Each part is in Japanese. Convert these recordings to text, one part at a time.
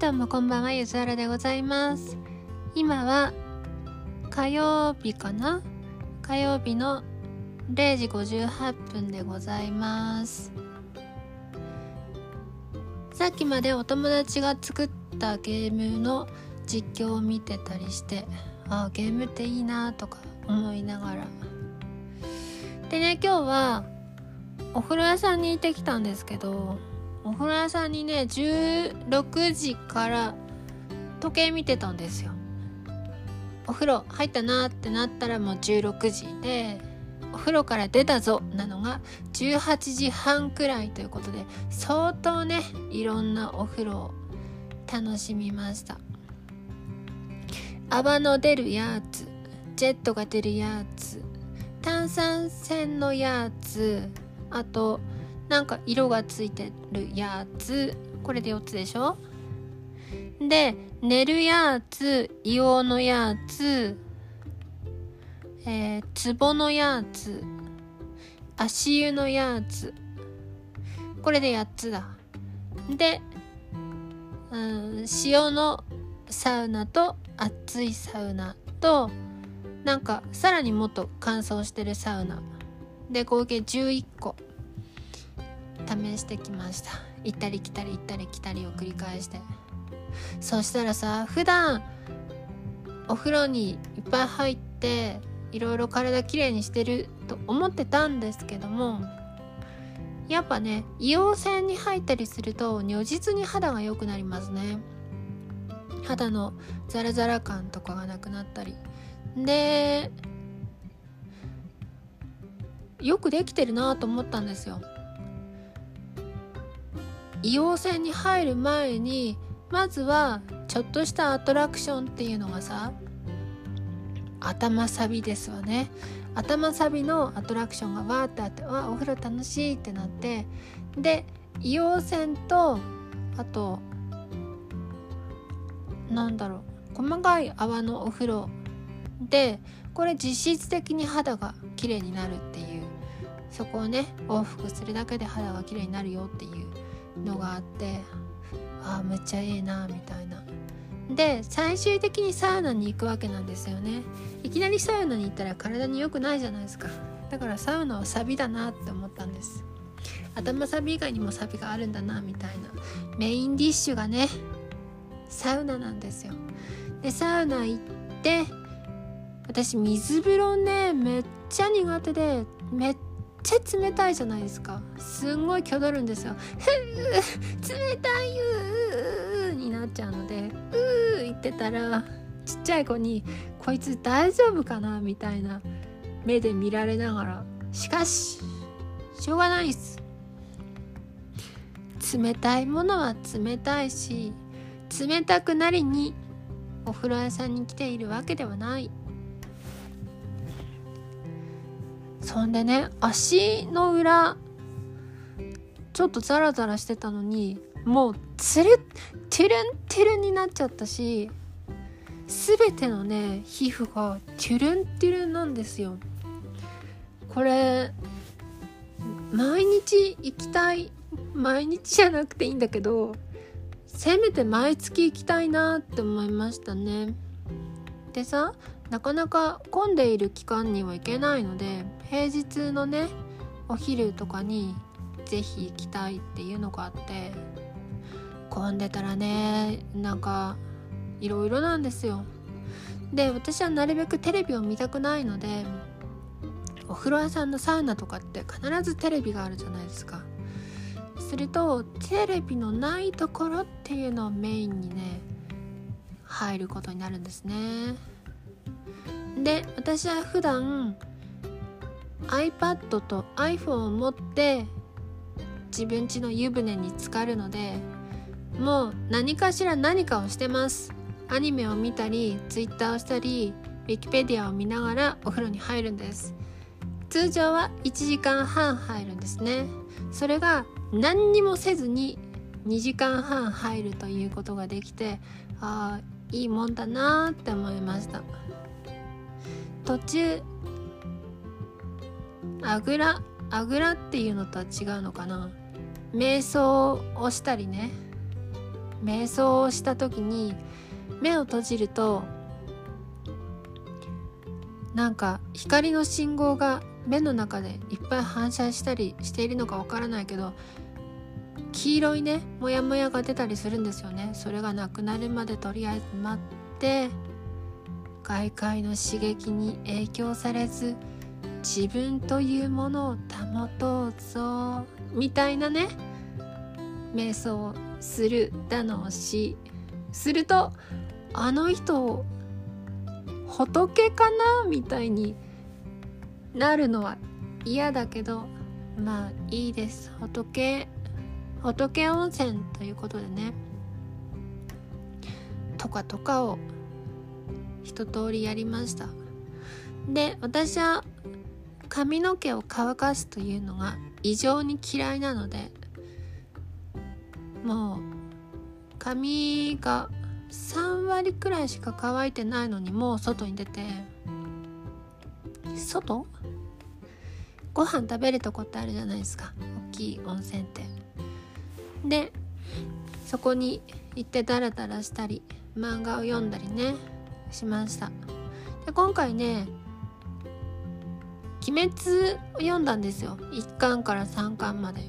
どうもこんばんはゆずはらでございます。今は火曜日かな？火曜日の0時58分でございます。さっきまでお友達が作ったゲームの実況を見てたりしてああゲームっていいなとか思いながら。でね今日はお風呂屋さんに行ってきたんですけどお風呂屋さんにね16時から時計見てたんですよ。お風呂入ったなってなったらもう16時でお風呂から出たぞなのが18時半くらいということで相当ねいろんなお風呂を楽しみました。泡の出るやつジェットが出るやつ炭酸泉のやつあとなんか色がついてるやつ。これで4つでしょ？で寝るやつ硫黄のやつ。えー、壺のやつ。足湯のやつ。これで8つだ。で、うん、塩のサウナと熱いサウナとなんかさらにもっと乾燥してるサウナ。で合計11個。試してきました。行ったり来たり行ったり来たりを繰り返して。そしたらさ普段お風呂にいっぱい入っていろいろ体きれいにしてると思ってたんですけどもやっぱね硫黄泉に入ったりすると如実に肌が良くなりますね。肌のザラザラ感とかがなくなったり。でよくできてるなと思ったんですよ。硫黄泉に入る前にまずはちょっとしたアトラクションっていうのがさ頭サビですわね。頭サビのアトラクションがわーってあってわお風呂楽しいってなってで硫黄泉とあとなんだろう細かい泡のお風呂でこれ実質的に肌が綺麗になるっていう。そこをね往復するだけで肌が綺麗になるよっていうのがあってあめっちゃええなみたいな。で最終的にサウナに行くわけなんですよね。いきなりサウナに行ったら体に良くないじゃないですか。だからサウナはサビだなって思ったんです。頭サビ以外にもサビがあるんだなみたいな。メインディッシュがねサウナなんですよ。でサウナ行って私水風呂ねめっちゃ苦手でめっちゃ冷たいじゃないですか。すんごい挙取るんですよ。ふ冷たいううになっちゃうのでうー言ってたらちっちゃい子にこいつ大丈夫かなみたいな目で見られながらしかししょうがないっす。冷たいものは冷たいし冷たくなりにお風呂屋さんに来ているわけではない。そんでね足の裏ちょっとザラザラしてたのにもうつるトゥルントゥルンになっちゃったし全てのね皮膚がトゥルントゥルンなんですよ。これ毎日行きたい毎日じゃなくていいんだけどせめて毎月行きたいなって思いましたね。でさなかなか混んでいる期間には行けないので平日のねお昼とかに是非行きたいっていうのがあって混んでたらねなんかいろいろなんですよ。で私はなるべくテレビを見たくないのでお風呂屋さんのサウナとかって必ずテレビがあるじゃないですか。するとテレビのないところっていうのをメインにね入ることになるんですね。で私は普段 iPad と iPhone を持って自分家の湯船に浸かるのでもう何かしら何かをしてます。アニメを見たり Twitter をしたり Wikipedia を見ながらお風呂に入るんです。通常は1時間半入るんですね。それが何にもせずに2時間半入るということができてああいいもんだなって思いました。途中あぐらあぐらっていうのとは違うのかな。瞑想をしたりね。瞑想をした時に目を閉じるとなんか光の信号が目の中でいっぱい反射したりしているのかわからないけど黄色いねモヤモヤが出たりするんですよね。それがなくなるまでとりあえず待って外界の刺激に影響されず自分というものを保とうぞみたいなね瞑想するだのをし。するとあの人仏かなみたいになるのは嫌だけどまあいいです。仏仏温泉ということでねとかとかを一通りやりました。で私は髪の毛を乾かすというのが異常に嫌いなのでもう髪が3割くらいしか乾いてないのにもう外に出て外？ご飯食べるとこってあるじゃないですか。大きい温泉って。でそこに行ってダラダラしたり漫画を読んだりねしました。で今回ね「鬼滅」を読んだんですよ。1巻から3巻まで。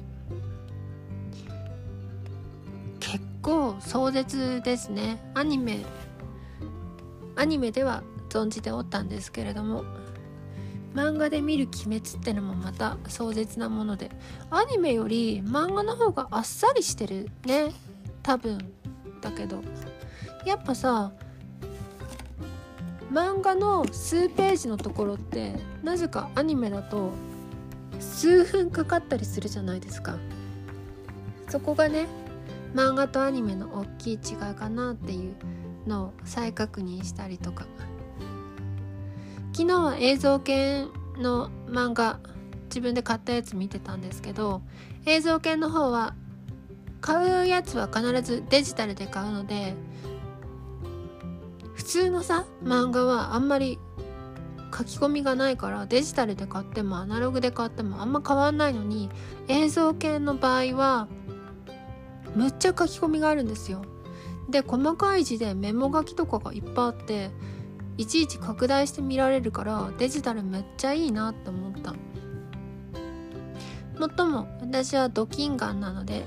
結構壮絶ですね。アニメアニメでは存じておったんですけれども。漫画で見る鬼滅ってのもまた壮絶なものでアニメより漫画の方があっさりしてるね。多分だけど。やっぱさ漫画の数ページのところってなぜかアニメだと数分かかったりするじゃないですか。そこがね漫画とアニメの大きい違いかなっていうのを再確認したりとか。昨日は映像系の漫画自分で買ったやつ見てたんですけど映像系の方は買うやつは必ずデジタルで買うので普通のさ漫画はあんまり書き込みがないからデジタルで買ってもアナログで買ってもあんま変わんないのに映像系の場合はむっちゃ書き込みがあるんですよ。で細かい字でメモ書きとかがいっぱいあっていちいち拡大して見られるからデジタルめっちゃいいなって思った。もっとも私はドキンガンなので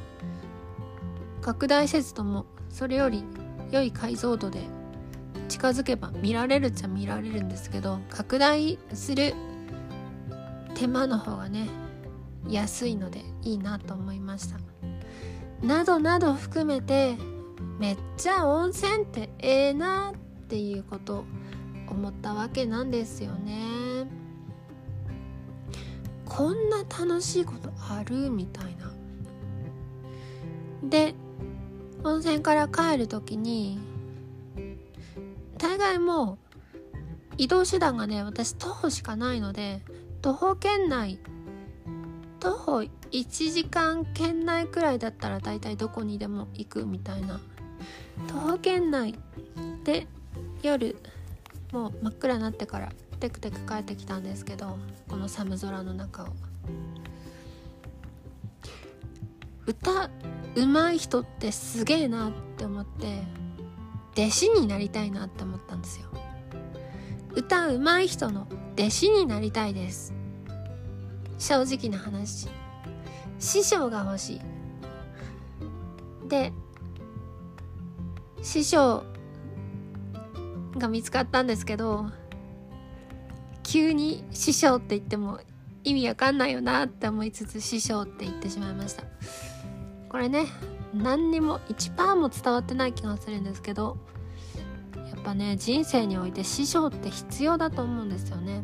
拡大せずともそれより良い解像度で近づけば見られるっちゃ見られるんですけど拡大する手間の方がね安いのでいいなと思いました。などなど含めてめっちゃ温泉ってええなっていうこと。思ったわけなんですよね。こんな楽しいことあるみたいな。で温泉から帰る時に大概もう移動手段がね私徒歩しかないので徒歩圏内徒歩1時間圏内くらいだったら大体どこにでも行くみたいな。徒歩圏内で夜もう真っ暗になってからテクテク帰ってきたんですけどこの寒空の中を。歌うまい人ってすげえなって思って弟子になりたいなって思ったんですよ。歌うまい人の弟子になりたいです。正直な話。師匠が欲しい。で師匠が見つかったんですけど急に師匠って言っても意味わかんないよなって思いつつ師匠って言ってしまいました。これね何にも1%も伝わってない気がするんですけどやっぱね人生において師匠って必要だと思うんですよね。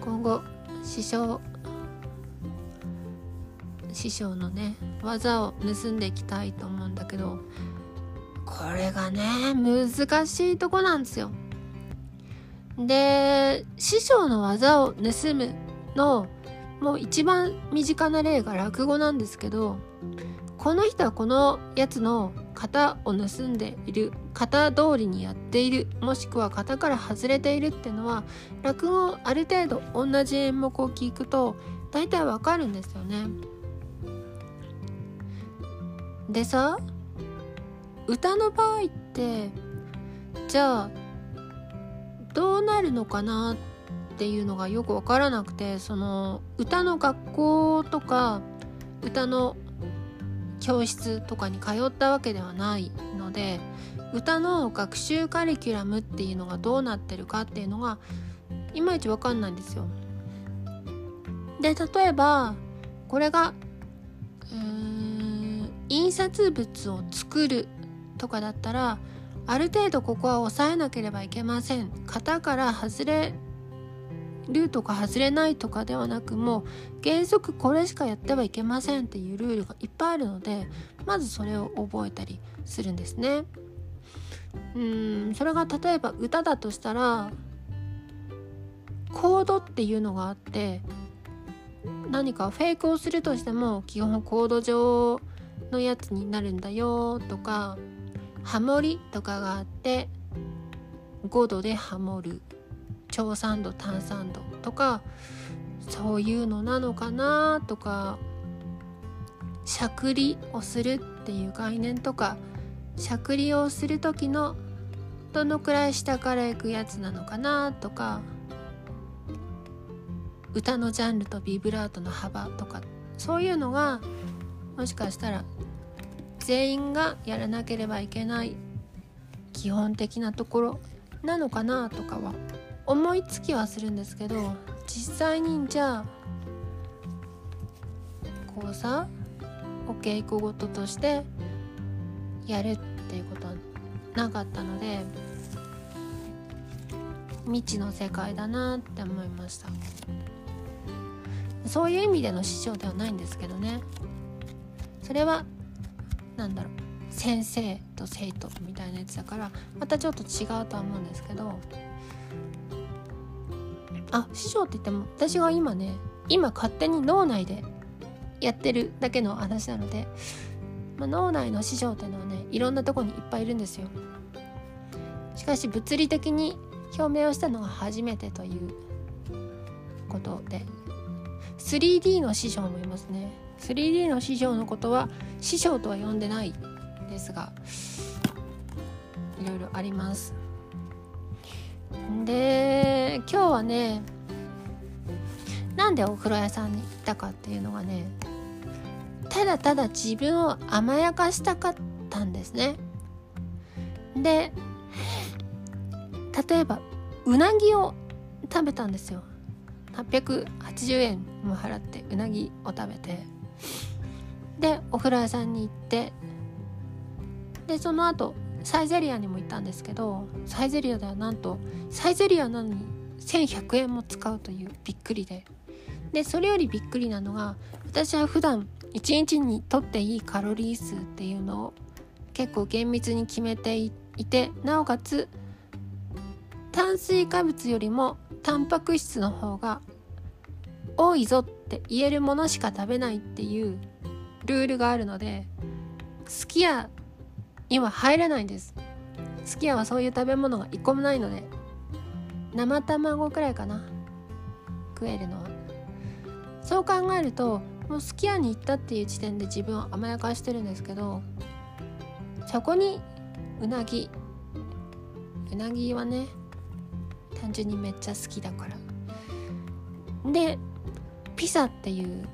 今後師匠師匠のね技を盗んでいきたいと思うんだけどこれがね難しいとこなんですよで師匠の技を盗むのもう一番身近な例が落語なんですけどこの人はこのやつの型を盗んでいる型通りにやっているもしくは型から外れているっていうのは落語ある程度同じ演目を聞くと大体わかるんですよね。でさ歌の場合ってじゃあどうなるのかなっていうのがよく分からなくてその歌の学校とか歌の教室とかに通ったわけではないので歌の学習カリキュラムっていうのがどうなってるかっていうのがいまいち分かんないんですよ。で例えばこれがうん印刷物を作るとかだったらある程度ここは抑えなければいけません型から外れるとか外れないとかではなくもう原則これしかやってはいけませんっていうルールがいっぱいあるのでまずそれを覚えたりするんですね。うんそれが例えば歌だとしたらコードっていうのがあって何かフェイクをするとしても基本コード上のやつになるんだよとかハモリとかがあって5度でハモる。超酸度炭酸度とかそういうのなのかなとかしゃくりをするっていう概念とかしゃくりをする時のどのくらい下から行くやつなのかなとか歌のジャンルとビブラートの幅とかそういうのがもしかしたら全員がやらなければいけない基本的なところなのかなとかは思いつきはするんですけど実際にじゃあこうさお稽古事としてやるっていうことはなかったので未知の世界だなって思いました。そういう意味での師匠ではないんですけどね。それは何だろう先生と生徒みたいなやつだからまたちょっと違うとは思うんですけどあ師匠って言っても私が今ね今勝手に脳内でやってるだけの話なので、まあ、脳内の師匠っていうのはねいろんなとこにいっぱいいるんですよ。しかし物理的に表明をしたのが初めてということで 3D の師匠もいますね。3D の師匠のことは師匠とは呼んでないですがいろいろあります。で今日はねなんでお風呂屋さんに行ったかっていうのがねただただ自分を甘やかしたかったんですね。で例えばうなぎを食べたんですよ。880円も払ってうなぎを食べて。でお風呂屋さんに行ってでその後サイゼリアにも行ったんですけどサイゼリアではなんとサイゼリアなのに1100円も使うというびっくりで。でそれよりびっくりなのが私は普段1日にとっていいカロリー数っていうのを結構厳密に決めていてなおかつ炭水化物よりもタンパク質の方が多いぞっって言えるものしか食べないっていうルールがあるのですき家には入れないんです。すき家はそういう食べ物が一個もないので生卵くらいかな。食えるのは。そう考えるともうすき家に行ったっていう時点で自分を甘やかしてるんですけどそこにうなぎうなぎはね単純にめっちゃ好きだから。でピザっていう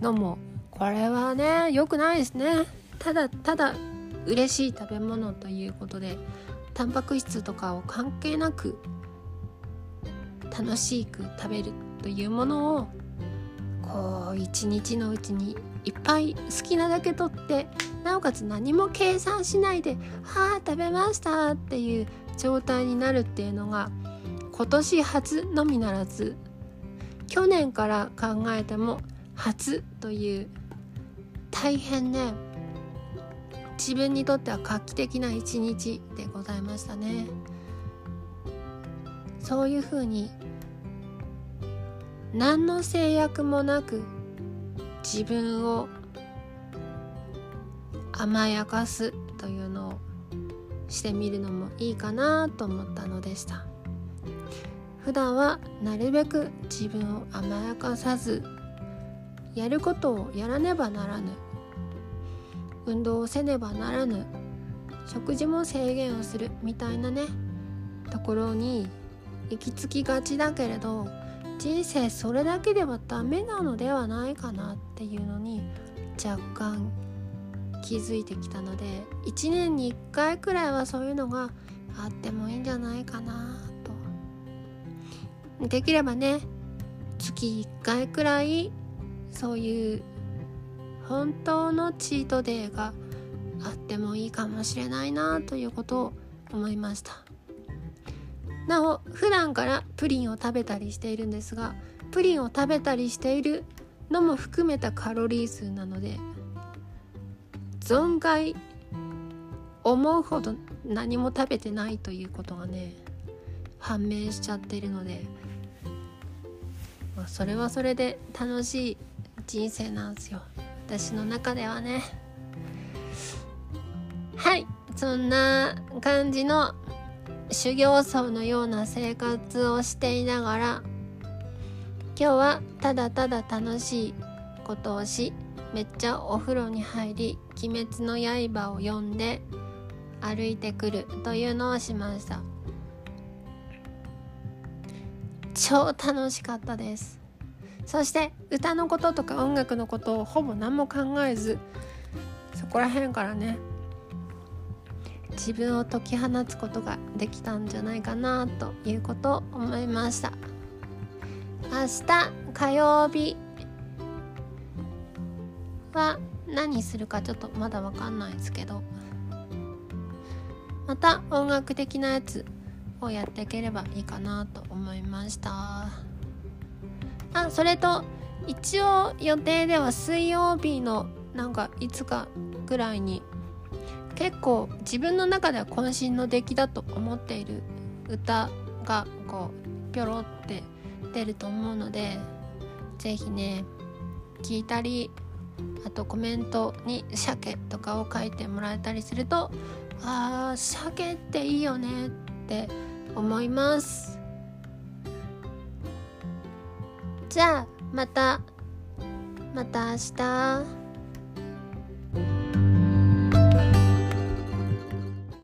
のもこれはね良くないですね。ただただ嬉しい食べ物ということでタンパク質とかを関係なく楽しく食べるというものをこう一日のうちにいっぱい好きなだけ取ってなおかつ何も計算しないで「はあ食べました」っていう状態になるっていうのが今年初のみならず去年から考えても初という大変ね自分にとっては画期的な一日でございましたね。そういうふうに何の制約もなく自分を甘やかすというのをしてみるのもいいかなと思ったのでした。普段はなるべく自分を甘やかさずやることをやらねばならぬ運動をせねばならぬ食事も制限をするみたいなねところに行き着きがちだけれど人生それだけではダメなのではないかなっていうのに若干気づいてきたので1年に1回くらいはそういうのがあってもいいんじゃないかな。できればね月1回くらいそういう本当のチートデーがあってもいいかもしれないなということを思いました。なお普段からプリンを食べたりしているんですがプリンを食べたりしているのも含めたカロリー数なので存外思うほど何も食べてないということがね判明しちゃってるので、まあ、それはそれで楽しい人生なんですよ。私の中ではね。はい。そんな感じの修行僧のような生活をしていながら今日はただただ楽しいことをしめっちゃお風呂に入り「鬼滅の刃」を読んで歩いてくるというのをしました。超楽しかったです。そして歌のこととか音楽のことをほぼ何も考えずそこら辺からね自分を解き放つことができたんじゃないかなということを思いました。明日火曜日は何するかちょっとまだ分かんないですけどまた音楽的なやつをやっていければいいかなと思いました。あそれと一応予定では水曜日のなんかいつかぐらいに結構自分の中では渾身の出来だと思っている歌がこうピョロって出ると思うので是非ね聞いたりあとコメントに「鮭」とかを書いてもらえたりするとあー鮭っていいよねって思いますじゃあまたまた明日。